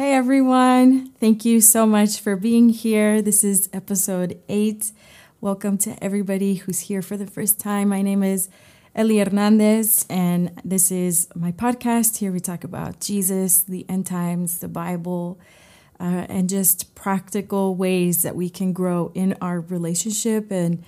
Hey everyone, thank you so much for being here. This is episode eight. Welcome to everybody who's here for the first time. My name is Ellie Hernandez, and this is my podcast. Here we talk about Jesus, the end times, the Bible, uh, and just practical ways that we can grow in our relationship and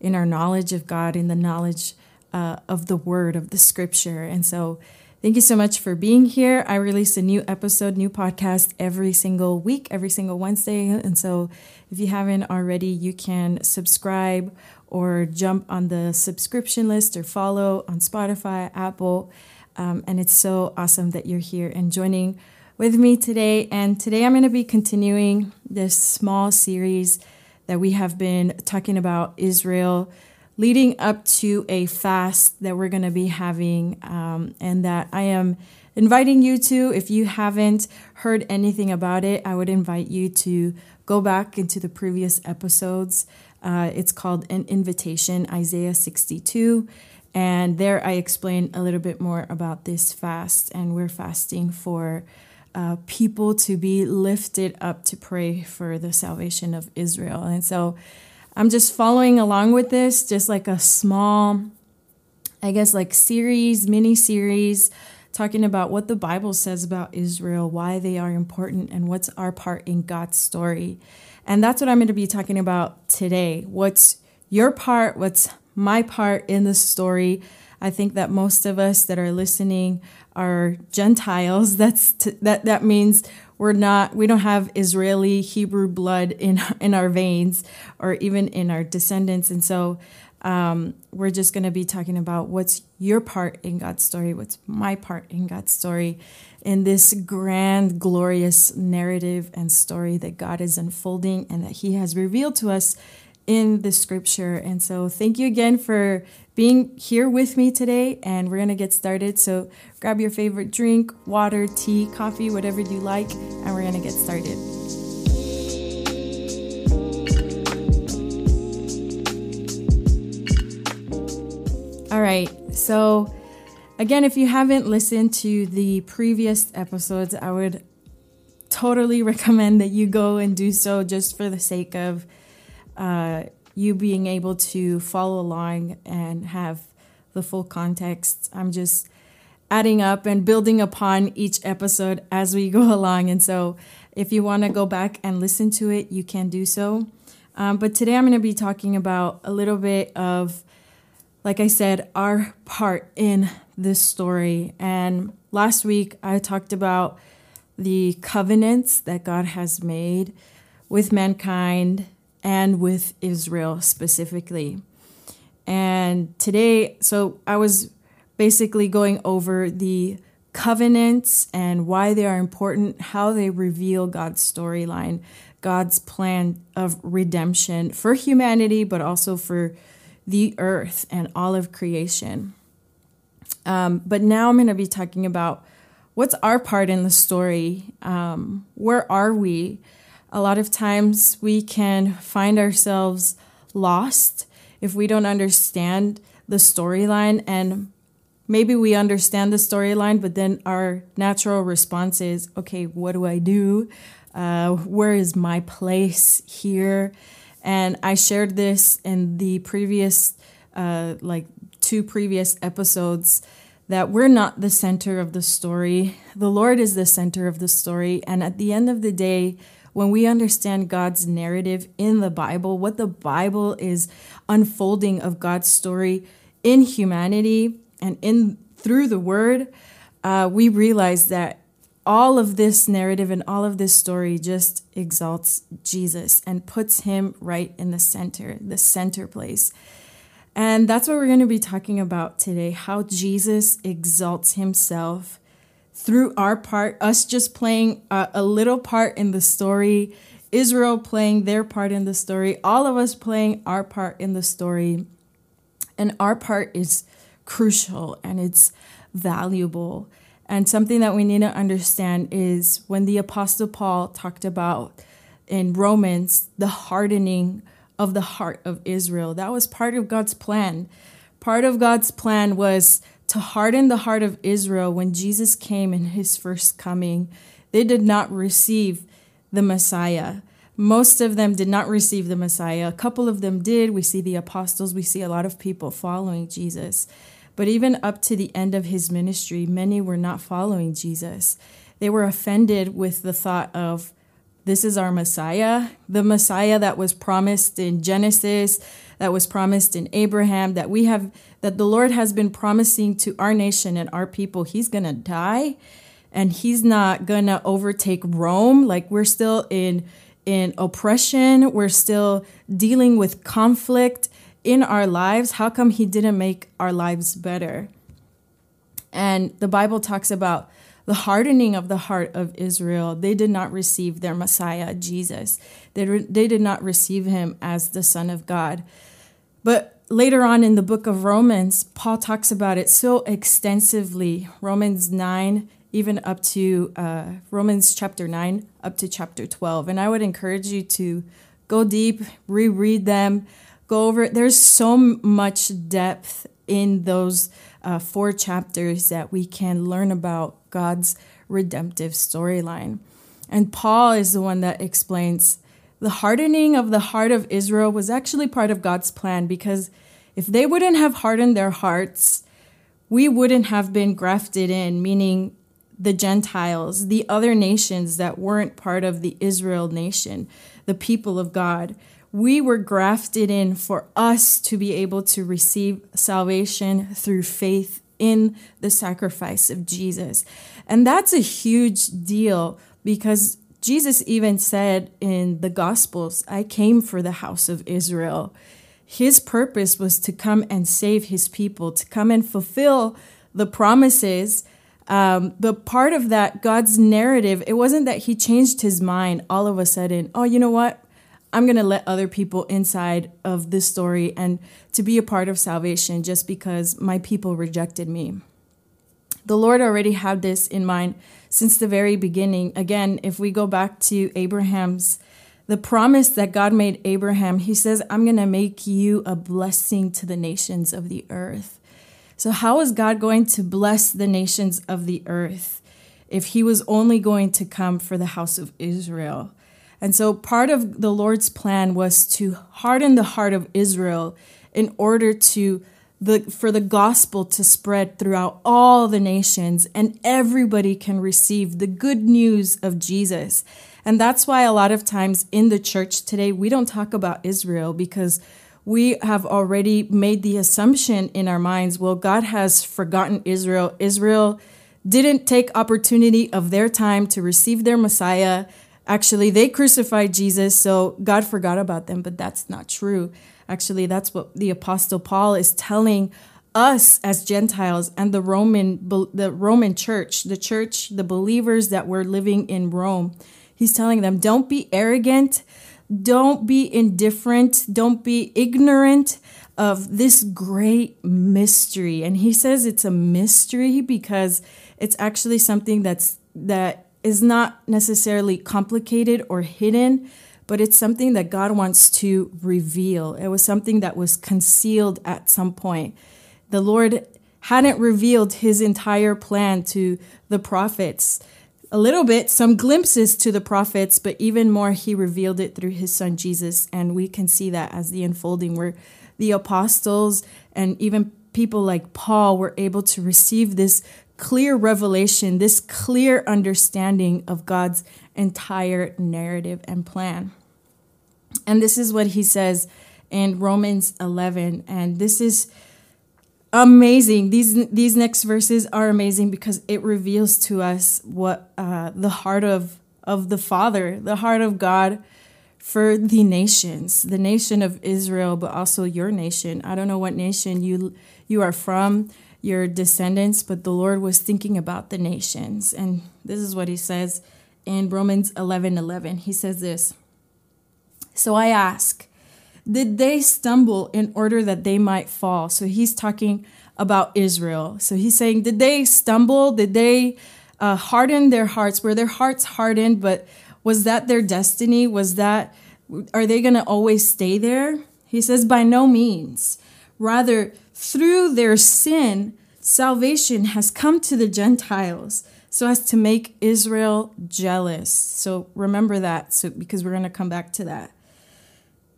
in our knowledge of God, in the knowledge uh, of the Word, of the Scripture. And so, Thank you so much for being here. I release a new episode, new podcast every single week, every single Wednesday. And so if you haven't already, you can subscribe or jump on the subscription list or follow on Spotify, Apple. Um, and it's so awesome that you're here and joining with me today. And today I'm going to be continuing this small series that we have been talking about Israel leading up to a fast that we're going to be having, um, and that I am inviting you to. If you haven't heard anything about it, I would invite you to go back into the previous episodes. Uh, it's called An Invitation, Isaiah 62. And there I explain a little bit more about this fast, and we're fasting for uh, people to be lifted up to pray for the salvation of Israel. And so I'm just following along with this, just like a small, I guess, like series, mini series, talking about what the Bible says about Israel, why they are important, and what's our part in God's story. And that's what I'm going to be talking about today. What's your part? What's my part in the story? I think that most of us that are listening are Gentiles. That's t- that that means we're not we don't have Israeli Hebrew blood in in our veins or even in our descendants. And so um, we're just going to be talking about what's your part in God's story, what's my part in God's story, in this grand, glorious narrative and story that God is unfolding and that He has revealed to us in the scripture. And so, thank you again for being here with me today. And we're going to get started. So, grab your favorite drink, water, tea, coffee, whatever you like, and we're going to get started. All right. So, again, if you haven't listened to the previous episodes, I would totally recommend that you go and do so just for the sake of uh, you being able to follow along and have the full context. I'm just adding up and building upon each episode as we go along. And so, if you want to go back and listen to it, you can do so. Um, but today I'm going to be talking about a little bit of, like I said, our part in this story. And last week I talked about the covenants that God has made with mankind and with Israel specifically. And today, so I was basically going over the covenants and why they are important, how they reveal God's storyline, God's plan of redemption for humanity, but also for the earth and all of creation. Um, but now I'm going to be talking about what's our part in the story. Um, where are we? A lot of times we can find ourselves lost if we don't understand the storyline and maybe we understand the storyline but then our natural response is okay what do i do? Uh, where is my place here? And i shared this in the previous uh, like two previous episodes that we're not the center of the story. The lord is the center of the story and at the end of the day when we understand God's narrative in the Bible, what the Bible is unfolding of God's story in humanity and in through the Word, uh, we realize that all of this narrative and all of this story just exalts Jesus and puts him right in the center, the center place. And that's what we're going to be talking about today how Jesus exalts himself through our part, us just playing a, a little part in the story, Israel playing their part in the story, all of us playing our part in the story. And our part is crucial and it's valuable. And something that we need to understand is when the Apostle Paul talked about in Romans the hardening of the heart of Israel, that was part of God's plan. Part of God's plan was to harden the heart of Israel when Jesus came in his first coming. they did not receive the Messiah. Most of them did not receive the Messiah. A couple of them did. We see the apostles, we see a lot of people following Jesus. But even up to the end of his ministry, many were not following Jesus. They were offended with the thought of, this is our Messiah, the Messiah that was promised in Genesis, that was promised in Abraham, that we have, that the Lord has been promising to our nation and our people. He's going to die and he's not going to overtake Rome. Like we're still in in oppression, we're still dealing with conflict in our lives. How come he didn't make our lives better? And the Bible talks about the hardening of the heart of Israel. They did not receive their Messiah, Jesus. They, re- they did not receive him as the Son of God. But later on in the book of Romans, Paul talks about it so extensively. Romans 9, even up to uh, Romans chapter 9, up to chapter 12. And I would encourage you to go deep, reread them, go over it. There's so much depth in those uh, four chapters that we can learn about God's redemptive storyline. And Paul is the one that explains the hardening of the heart of Israel was actually part of God's plan because if they wouldn't have hardened their hearts, we wouldn't have been grafted in, meaning the Gentiles, the other nations that weren't part of the Israel nation, the people of God. We were grafted in for us to be able to receive salvation through faith in the sacrifice of Jesus. And that's a huge deal because Jesus even said in the Gospels, I came for the house of Israel. His purpose was to come and save his people, to come and fulfill the promises. Um, but part of that, God's narrative, it wasn't that he changed his mind all of a sudden. Oh, you know what? I'm going to let other people inside of this story and to be a part of salvation just because my people rejected me. The Lord already had this in mind since the very beginning. Again, if we go back to Abraham's the promise that God made Abraham, he says, I'm going to make you a blessing to the nations of the earth. So, how is God going to bless the nations of the earth if he was only going to come for the house of Israel? And so part of the Lord's plan was to harden the heart of Israel in order to the, for the gospel to spread throughout all the nations and everybody can receive the good news of Jesus. And that's why a lot of times in the church today, we don't talk about Israel because we have already made the assumption in our minds well, God has forgotten Israel. Israel didn't take opportunity of their time to receive their Messiah Actually, they crucified Jesus, so God forgot about them, but that's not true. Actually, that's what the apostle Paul is telling us as Gentiles and the Roman the Roman church, the church, the believers that were living in Rome. He's telling them, don't be arrogant, don't be indifferent, don't be ignorant of this great mystery. And he says it's a mystery because it's actually something that's that is not necessarily complicated or hidden, but it's something that God wants to reveal. It was something that was concealed at some point. The Lord hadn't revealed his entire plan to the prophets. A little bit, some glimpses to the prophets, but even more, he revealed it through his son Jesus. And we can see that as the unfolding, where the apostles and even people like Paul were able to receive this clear revelation, this clear understanding of God's entire narrative and plan. And this is what he says in Romans 11. And this is amazing. These, these next verses are amazing because it reveals to us what uh, the heart of, of the Father, the heart of God for the nations, the nation of Israel, but also your nation. I don't know what nation you, you are from your descendants, but the Lord was thinking about the nations. And this is what he says in Romans 11 11. He says this So I ask, did they stumble in order that they might fall? So he's talking about Israel. So he's saying, did they stumble? Did they uh, harden their hearts? Were their hearts hardened? But was that their destiny? Was that, are they going to always stay there? He says, by no means. Rather, through their sin, salvation has come to the Gentiles, so as to make Israel jealous. So remember that so because we're going to come back to that.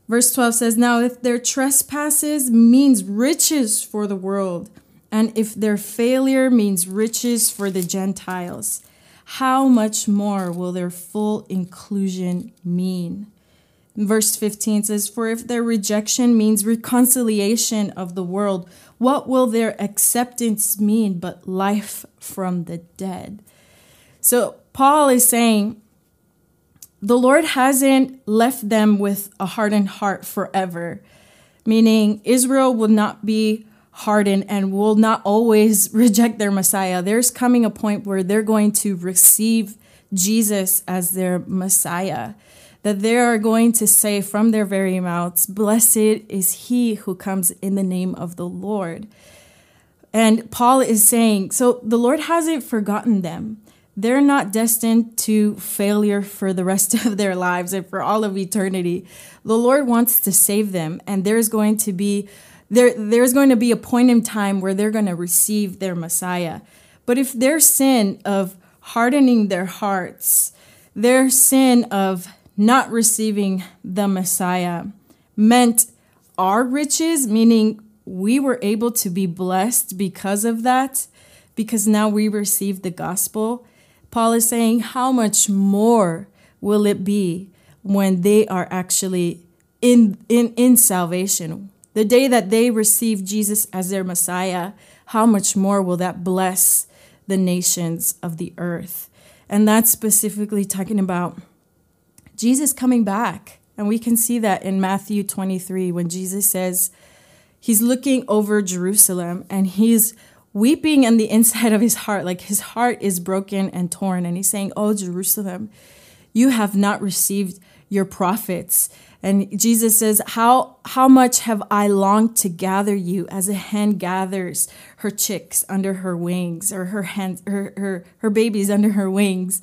Verse 12 says, Now if their trespasses means riches for the world, and if their failure means riches for the Gentiles, how much more will their full inclusion mean? Verse 15 says, For if their rejection means reconciliation of the world, what will their acceptance mean but life from the dead? So Paul is saying the Lord hasn't left them with a hardened heart forever, meaning Israel will not be hardened and will not always reject their Messiah. There's coming a point where they're going to receive Jesus as their Messiah that they are going to say from their very mouths, Blessed is he who comes in the name of the Lord. And Paul is saying, so the Lord hasn't forgotten them. They're not destined to failure for the rest of their lives and for all of eternity. The Lord wants to save them, and there's going to be there, there's going to be a point in time where they're going to receive their Messiah. But if their sin of hardening their hearts, their sin of not receiving the Messiah meant our riches, meaning we were able to be blessed because of that, because now we receive the gospel. Paul is saying, How much more will it be when they are actually in, in, in salvation? The day that they receive Jesus as their Messiah, how much more will that bless the nations of the earth? And that's specifically talking about Jesus coming back. And we can see that in Matthew 23 when Jesus says, He's looking over Jerusalem and he's weeping in the inside of his heart, like his heart is broken and torn. And he's saying, Oh, Jerusalem, you have not received your prophets. And Jesus says, How how much have I longed to gather you as a hen gathers her chicks under her wings, or her hen, her, her, her babies under her wings.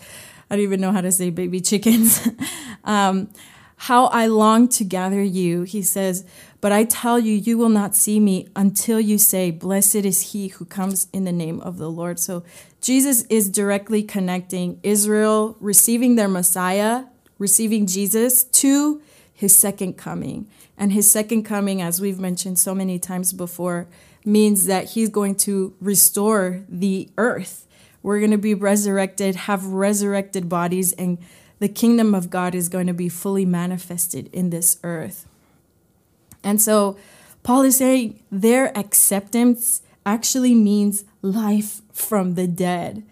I don't even know how to say baby chickens. um, how I long to gather you, he says, but I tell you, you will not see me until you say, Blessed is he who comes in the name of the Lord. So Jesus is directly connecting Israel receiving their Messiah, receiving Jesus, to his second coming. And his second coming, as we've mentioned so many times before, means that he's going to restore the earth we're going to be resurrected, have resurrected bodies, and the kingdom of God is going to be fully manifested in this earth. And so Paul is saying their acceptance actually means life from the dead.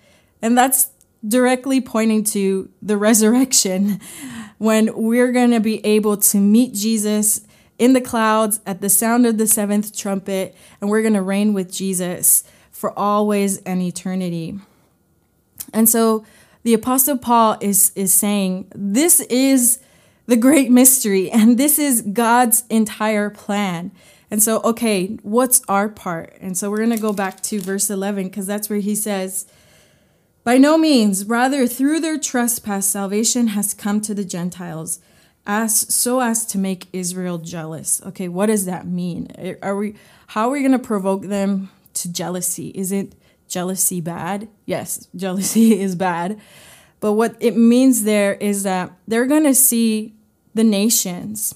And that's directly pointing to the resurrection when we're going to be able to meet Jesus in the clouds at the sound of the seventh trumpet, and we're going to reign with Jesus for always and eternity. And so the apostle Paul is is saying this is the great mystery and this is God's entire plan. And so okay, what's our part? And so we're going to go back to verse 11 cuz that's where he says by no means rather through their trespass salvation has come to the Gentiles as so as to make Israel jealous. Okay, what does that mean? Are we how are we going to provoke them to jealousy? Is it jealousy bad? Yes, jealousy is bad. But what it means there is that they're going to see the nations.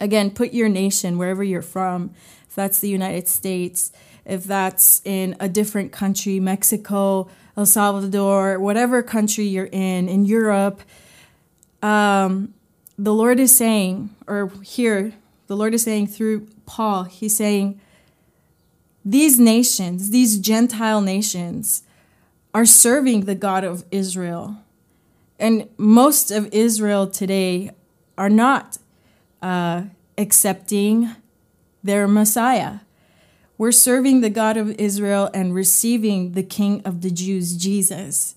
Again, put your nation wherever you're from. If that's the United States, if that's in a different country, Mexico, El Salvador, whatever country you're in, in Europe, um, the Lord is saying, or here, the Lord is saying through Paul, He's saying, these nations, these Gentile nations, are serving the God of Israel. And most of Israel today are not uh, accepting their Messiah. We're serving the God of Israel and receiving the King of the Jews, Jesus.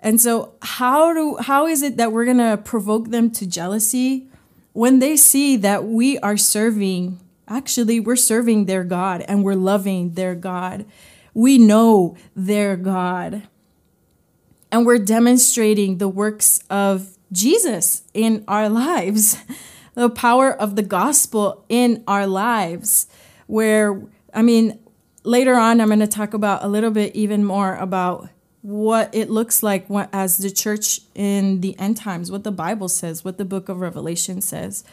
And so, how do how is it that we're gonna provoke them to jealousy when they see that we are serving Actually, we're serving their God and we're loving their God. We know their God. And we're demonstrating the works of Jesus in our lives, the power of the gospel in our lives. Where, I mean, later on, I'm going to talk about a little bit even more about what it looks like as the church in the end times, what the Bible says, what the book of Revelation says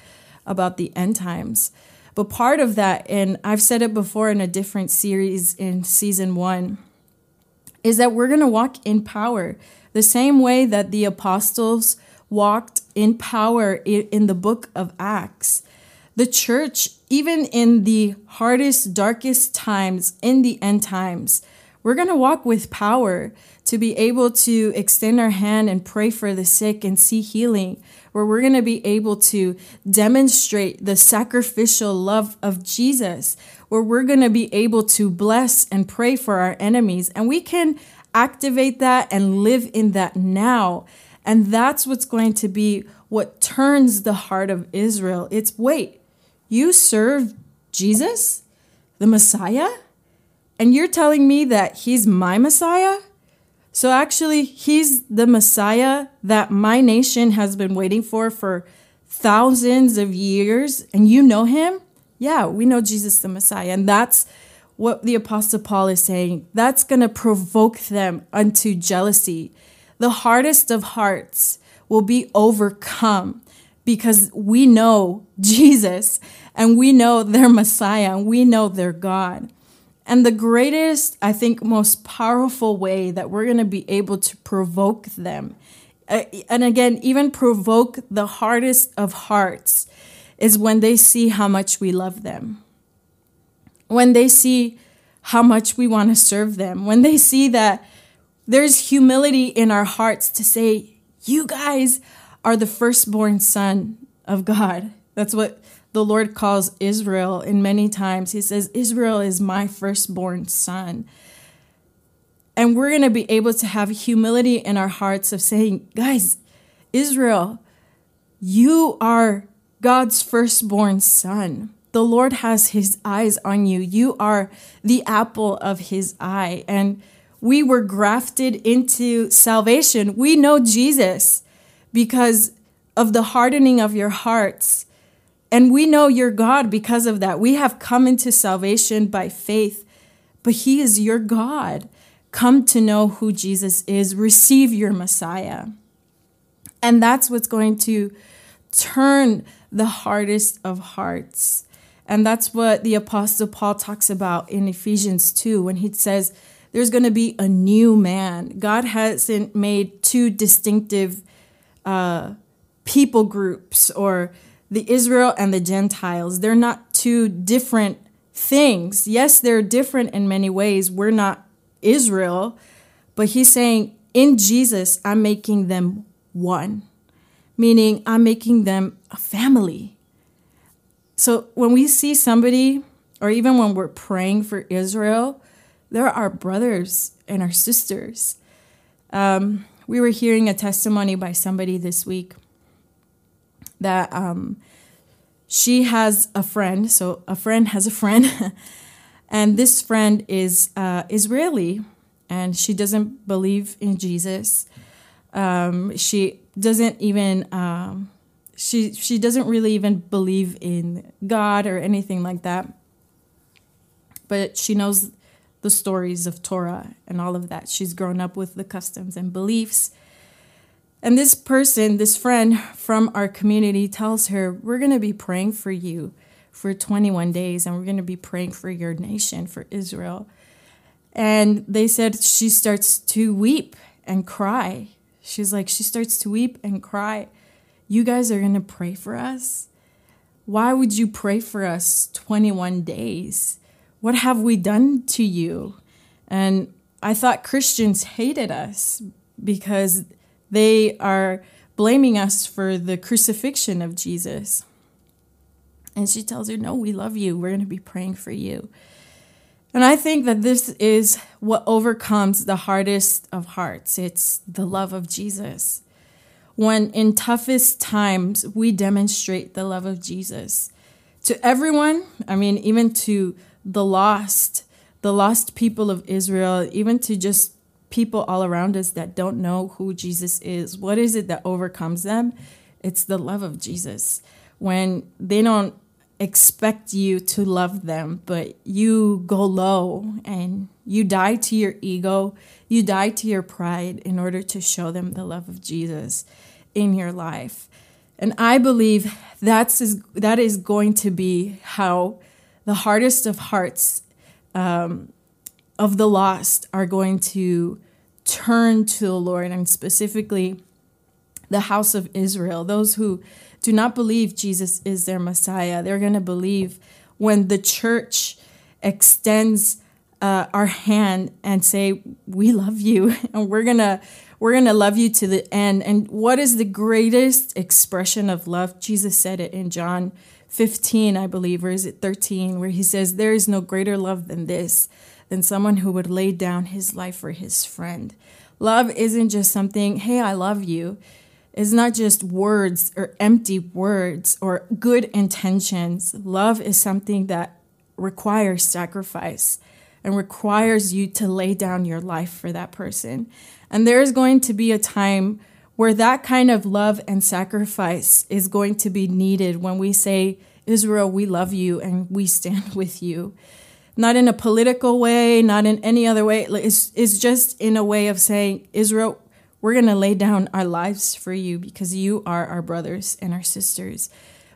about the end times. But part of that, and I've said it before in a different series in season one, is that we're going to walk in power the same way that the apostles walked in power in the book of Acts. The church, even in the hardest, darkest times, in the end times, we're going to walk with power to be able to extend our hand and pray for the sick and see healing, where we're going to be able to demonstrate the sacrificial love of Jesus, where we're going to be able to bless and pray for our enemies. And we can activate that and live in that now. And that's what's going to be what turns the heart of Israel. It's wait, you serve Jesus, the Messiah? And you're telling me that he's my Messiah? So actually, he's the Messiah that my nation has been waiting for for thousands of years. And you know him? Yeah, we know Jesus the Messiah. And that's what the Apostle Paul is saying. That's going to provoke them unto jealousy. The hardest of hearts will be overcome because we know Jesus and we know their Messiah and we know their God. And the greatest, I think, most powerful way that we're going to be able to provoke them, uh, and again, even provoke the hardest of hearts, is when they see how much we love them. When they see how much we want to serve them. When they see that there's humility in our hearts to say, You guys are the firstborn son of God. That's what the Lord calls Israel in many times. He says, Israel is my firstborn son. And we're going to be able to have humility in our hearts of saying, guys, Israel, you are God's firstborn son. The Lord has his eyes on you. You are the apple of his eye. And we were grafted into salvation. We know Jesus because of the hardening of your hearts and we know your God because of that. We have come into salvation by faith, but He is your God. Come to know who Jesus is, receive your Messiah. And that's what's going to turn the hardest of hearts. And that's what the Apostle Paul talks about in Ephesians 2 when he says, There's going to be a new man. God hasn't made two distinctive uh, people groups or the Israel and the Gentiles. They're not two different things. Yes, they're different in many ways. We're not Israel, but he's saying, in Jesus, I'm making them one, meaning I'm making them a family. So when we see somebody, or even when we're praying for Israel, they're our brothers and our sisters. Um, we were hearing a testimony by somebody this week that um, she has a friend. So a friend has a friend, and this friend is uh, Israeli, and she doesn't believe in Jesus. Um, she doesn't even um, she she doesn't really even believe in God or anything like that. But she knows the stories of Torah and all of that. She's grown up with the customs and beliefs and this person, this friend from our community, tells her, We're going to be praying for you for 21 days, and we're going to be praying for your nation, for Israel. And they said she starts to weep and cry. She's like, She starts to weep and cry. You guys are going to pray for us? Why would you pray for us 21 days? What have we done to you? And I thought Christians hated us because they are blaming us for the crucifixion of Jesus. And she tells her, No, we love you. We're going to be praying for you. And I think that this is what overcomes the hardest of hearts it's the love of Jesus. When in toughest times, we demonstrate the love of Jesus to everyone, I mean, even to the lost, the lost people of Israel, even to just people all around us that don't know who Jesus is. What is it that overcomes them? It's the love of Jesus. When they don't expect you to love them, but you go low and you die to your ego, you die to your pride in order to show them the love of Jesus in your life. And I believe that's is, that is going to be how the hardest of hearts um, of the lost are going to turn to the Lord, and specifically the house of Israel, those who do not believe Jesus is their Messiah. They're going to believe when the church extends uh, our hand and say, "We love you, and we're gonna we're gonna love you to the end." And what is the greatest expression of love? Jesus said it in John 15, I believe, or is it 13, where he says, "There is no greater love than this, than someone who would lay down his life for his friend." Love isn't just something, "Hey, I love you." It's not just words or empty words or good intentions. Love is something that requires sacrifice and requires you to lay down your life for that person. And there is going to be a time where that kind of love and sacrifice is going to be needed when we say, Israel, we love you and we stand with you. Not in a political way, not in any other way. It's, it's just in a way of saying, Israel, we're going to lay down our lives for you because you are our brothers and our sisters.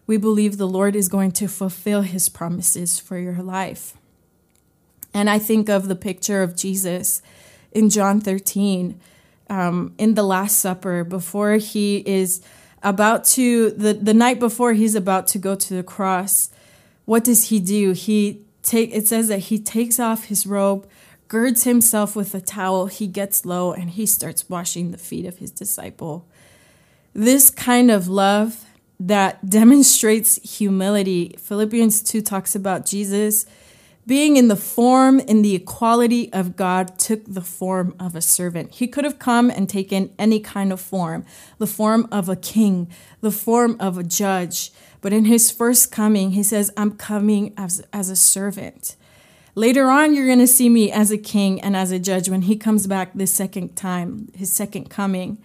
We believe the Lord is going to fulfill his promises for your life. And I think of the picture of Jesus in John 13 um, in the Last Supper before he is about to, the, the night before he's about to go to the cross. What does he do? He take it says that he takes off his robe, girds himself with a towel, he gets low and he starts washing the feet of his disciple. This kind of love that demonstrates humility. Philippians 2 talks about Jesus being in the form, in the equality of God, took the form of a servant. He could have come and taken any kind of form the form of a king, the form of a judge. But in his first coming, he says, I'm coming as, as a servant. Later on, you're going to see me as a king and as a judge when he comes back the second time, his second coming.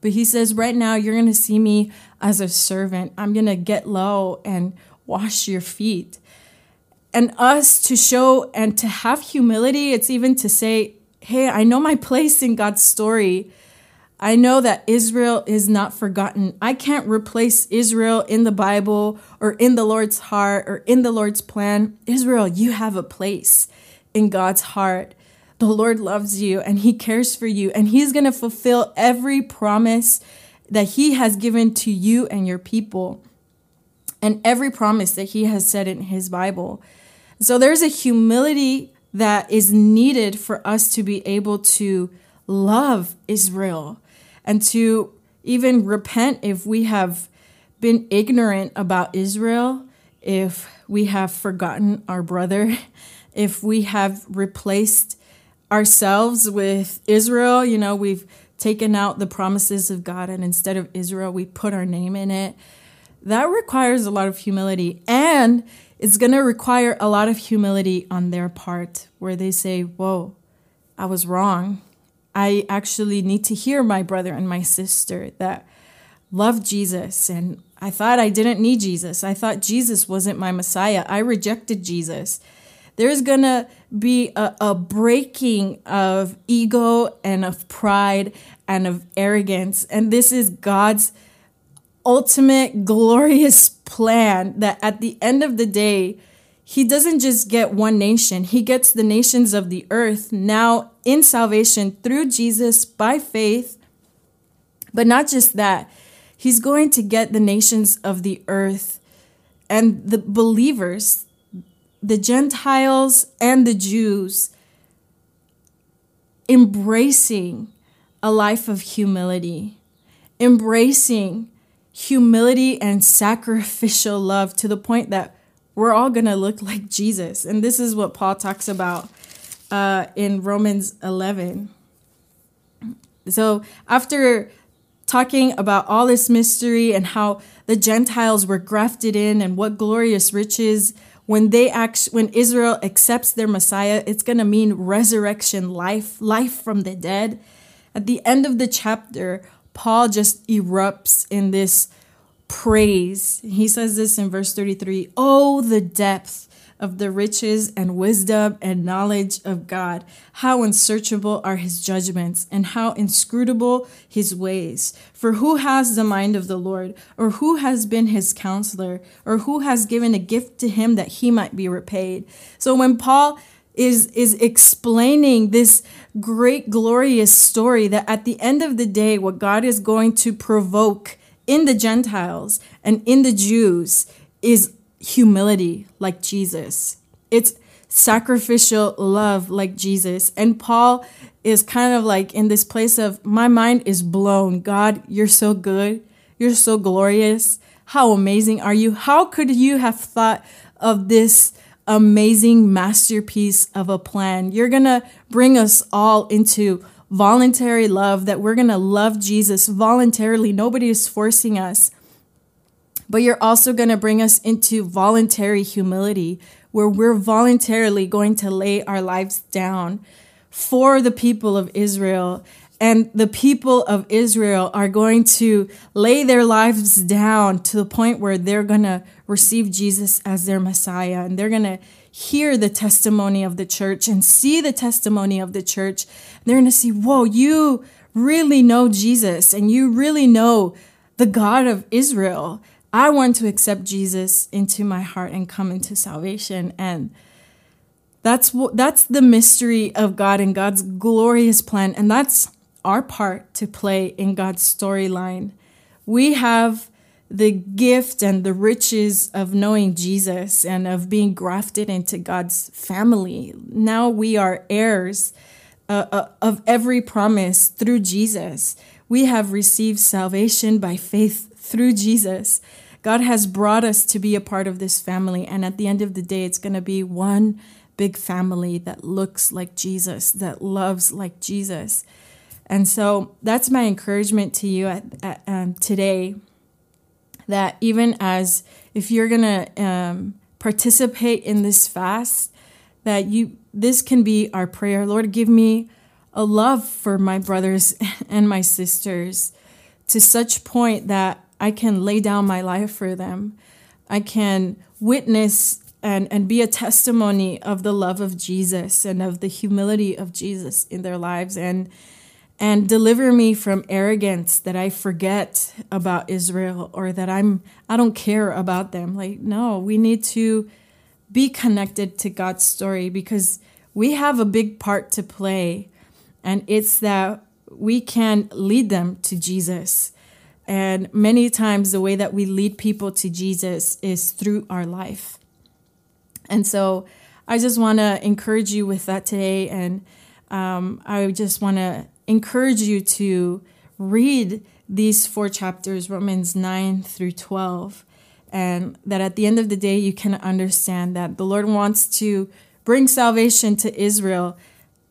But he says, right now, you're going to see me as a servant. I'm going to get low and wash your feet and us to show and to have humility. It's even to say, hey, I know my place in God's story. I know that Israel is not forgotten. I can't replace Israel in the Bible or in the Lord's heart or in the Lord's plan. Israel, you have a place in God's heart. The Lord loves you and He cares for you, and He's going to fulfill every promise that He has given to you and your people, and every promise that He has said in His Bible. So there's a humility that is needed for us to be able to love Israel and to even repent if we have been ignorant about Israel, if we have forgotten our brother, if we have replaced ourselves with Israel, you know, we've taken out the promises of God and instead of Israel, we put our name in it. That requires a lot of humility and it's going to require a lot of humility on their part where they say, Whoa, I was wrong. I actually need to hear my brother and my sister that love Jesus. And I thought I didn't need Jesus. I thought Jesus wasn't my Messiah. I rejected Jesus. There's going to be a, a breaking of ego and of pride and of arrogance. And this is God's ultimate glorious plan that at the end of the day, he doesn't just get one nation, he gets the nations of the earth now in salvation through Jesus by faith. But not just that, he's going to get the nations of the earth and the believers, the Gentiles and the Jews, embracing a life of humility, embracing humility and sacrificial love to the point that we're all going to look like Jesus. And this is what Paul talks about uh, in Romans 11. So after talking about all this mystery and how the Gentiles were grafted in and what glorious riches when they act when Israel accepts their Messiah, it's going to mean resurrection life, life from the dead. At the end of the chapter, Paul just erupts in this praise. He says this in verse 33 Oh, the depth of the riches and wisdom and knowledge of God. How unsearchable are his judgments and how inscrutable his ways. For who has the mind of the Lord, or who has been his counselor, or who has given a gift to him that he might be repaid? So when Paul is is explaining this great glorious story that at the end of the day what God is going to provoke in the Gentiles and in the Jews is humility like Jesus. It's sacrificial love like Jesus. And Paul is kind of like in this place of, my mind is blown. God, you're so good. You're so glorious. How amazing are you? How could you have thought of this amazing masterpiece of a plan? You're going to bring us all into voluntary love, that we're going to love Jesus voluntarily. Nobody is forcing us. But you're also going to bring us into voluntary humility, where we're voluntarily going to lay our lives down for the people of Israel. And the people of Israel are going to lay their lives down to the point where they're going to receive Jesus as their Messiah. And they're going to hear the testimony of the church and see the testimony of the church. They're going to see, whoa, you really know Jesus and you really know the God of Israel. I want to accept Jesus into my heart and come into salvation. And that's what that's the mystery of God and God's glorious plan. And that's our part to play in God's storyline. We have the gift and the riches of knowing Jesus and of being grafted into God's family. Now we are heirs uh, uh, of every promise through Jesus. We have received salvation by faith through Jesus. God has brought us to be a part of this family. And at the end of the day, it's going to be one big family that looks like Jesus, that loves like Jesus. And so that's my encouragement to you at, at, um, today that even as if you're going to um, participate in this fast, that you this can be our prayer. Lord, give me a love for my brothers and my sisters to such point that I can lay down my life for them. I can witness and, and be a testimony of the love of Jesus and of the humility of Jesus in their lives and and deliver me from arrogance that I forget about Israel or that I'm I don't care about them. Like no, we need to be connected to God's story because we have a big part to play and it's that we can lead them to Jesus. And many times the way that we lead people to Jesus is through our life. And so I just want to encourage you with that today and um, I just want to encourage you to read these four chapters, Romans 9 through 12, and that at the end of the day, you can understand that the Lord wants to bring salvation to Israel,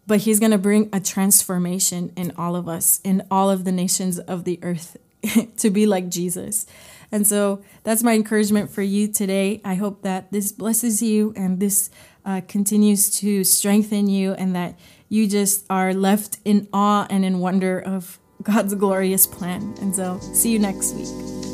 but He's going to bring a transformation in all of us, in all of the nations of the earth, to be like Jesus. And so that's my encouragement for you today. I hope that this blesses you and this uh, continues to strengthen you and that you just are left in awe and in wonder of God's glorious plan. And so, see you next week.